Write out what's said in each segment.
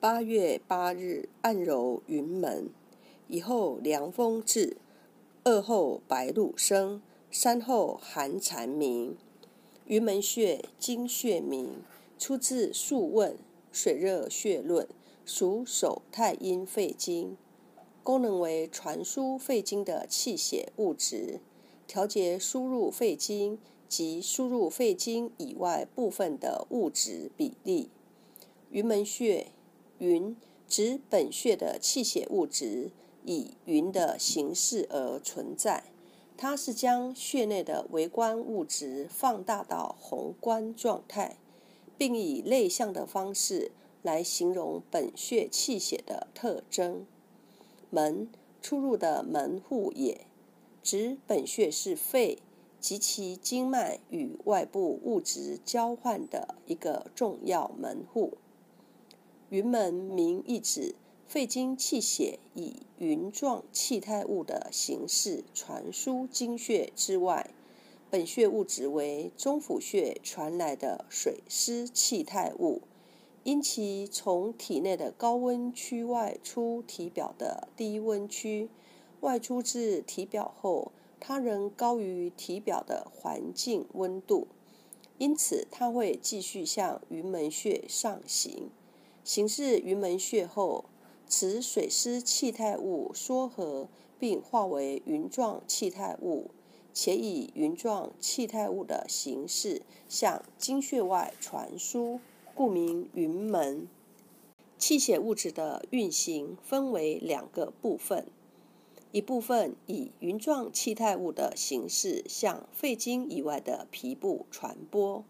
八月八日，按揉云门。以后凉风至，二后白露生，三后寒蝉鸣。云门穴，经穴名，出自《素问·水热穴论》，属手太阴肺经，功能为传输肺经的气血物质，调节输入肺经及输入肺经以外部分的物质比例。云门穴。云指本穴的气血物质以云的形式而存在，它是将穴内的微观物质放大到宏观状态，并以类象的方式来形容本穴气血的特征。门出入的门户也，指本穴是肺及其经脉与外部物质交换的一个重要门户。云门名意指肺经气血以云状气态物的形式传输经穴之外，本穴物质为中府穴传来的水湿气态物，因其从体内的高温区外出体表的低温区，外出至体表后，它仍高于体表的环境温度，因此它会继续向云门穴上行。行至云门穴后，此水湿气态物缩合，并化为云状气态物，且以云状气态物的形式向经穴外传输，故名云门。气血物质的运行分为两个部分，一部分以云状气态物的形式向肺经以外的皮部传播，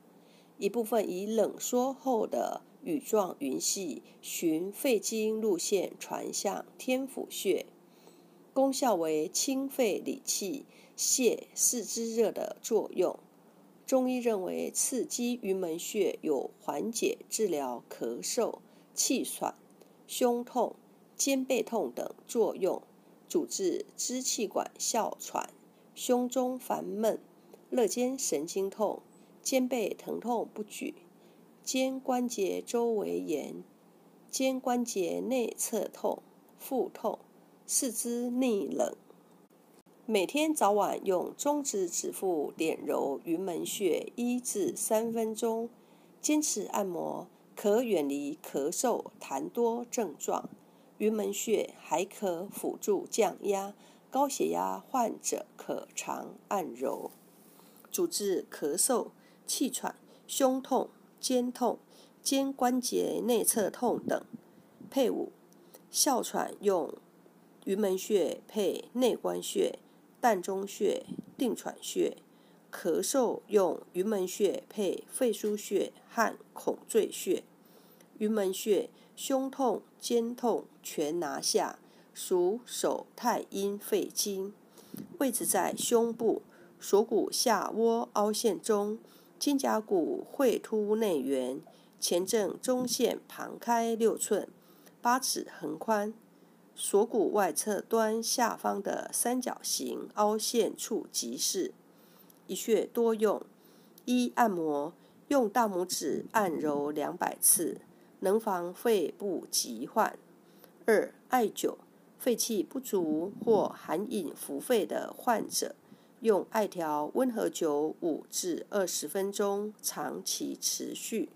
一部分以冷缩后的。羽状云系循肺经路线传向天府穴，功效为清肺理气、泄四肢热的作用。中医认为，刺激云门穴有缓解、治疗咳嗽、气喘、胸痛、肩背痛等作用，主治支气管哮喘、胸中烦闷、肋间神经痛、肩背疼痛不举。肩关节周围炎、肩关节内侧痛、腹痛、四肢逆冷，每天早晚用中指指腹点揉云门穴一至三分钟，坚持按摩可远离咳嗽、痰多症状。云门穴还可辅助降压，高血压患者可常按揉，主治咳嗽、气喘、胸痛。肩痛、肩关节内侧痛等，配伍哮喘用云门穴配内关穴、膻中穴、定喘穴；咳嗽用云门穴配肺腧穴和孔最穴。云门穴胸痛、肩痛全拿下，属手太阴肺经，位置在胸部锁骨下窝凹陷中。肩胛骨会突内缘，前正中线旁开六寸，八尺横宽。锁骨外侧端下方的三角形凹陷处即是。一穴多用：一、按摩，用大拇指按揉两百次，能防肺部疾患；二、艾灸，肺气不足或寒饮伏肺的患者。用艾条温和灸五至二十分钟，长期持续。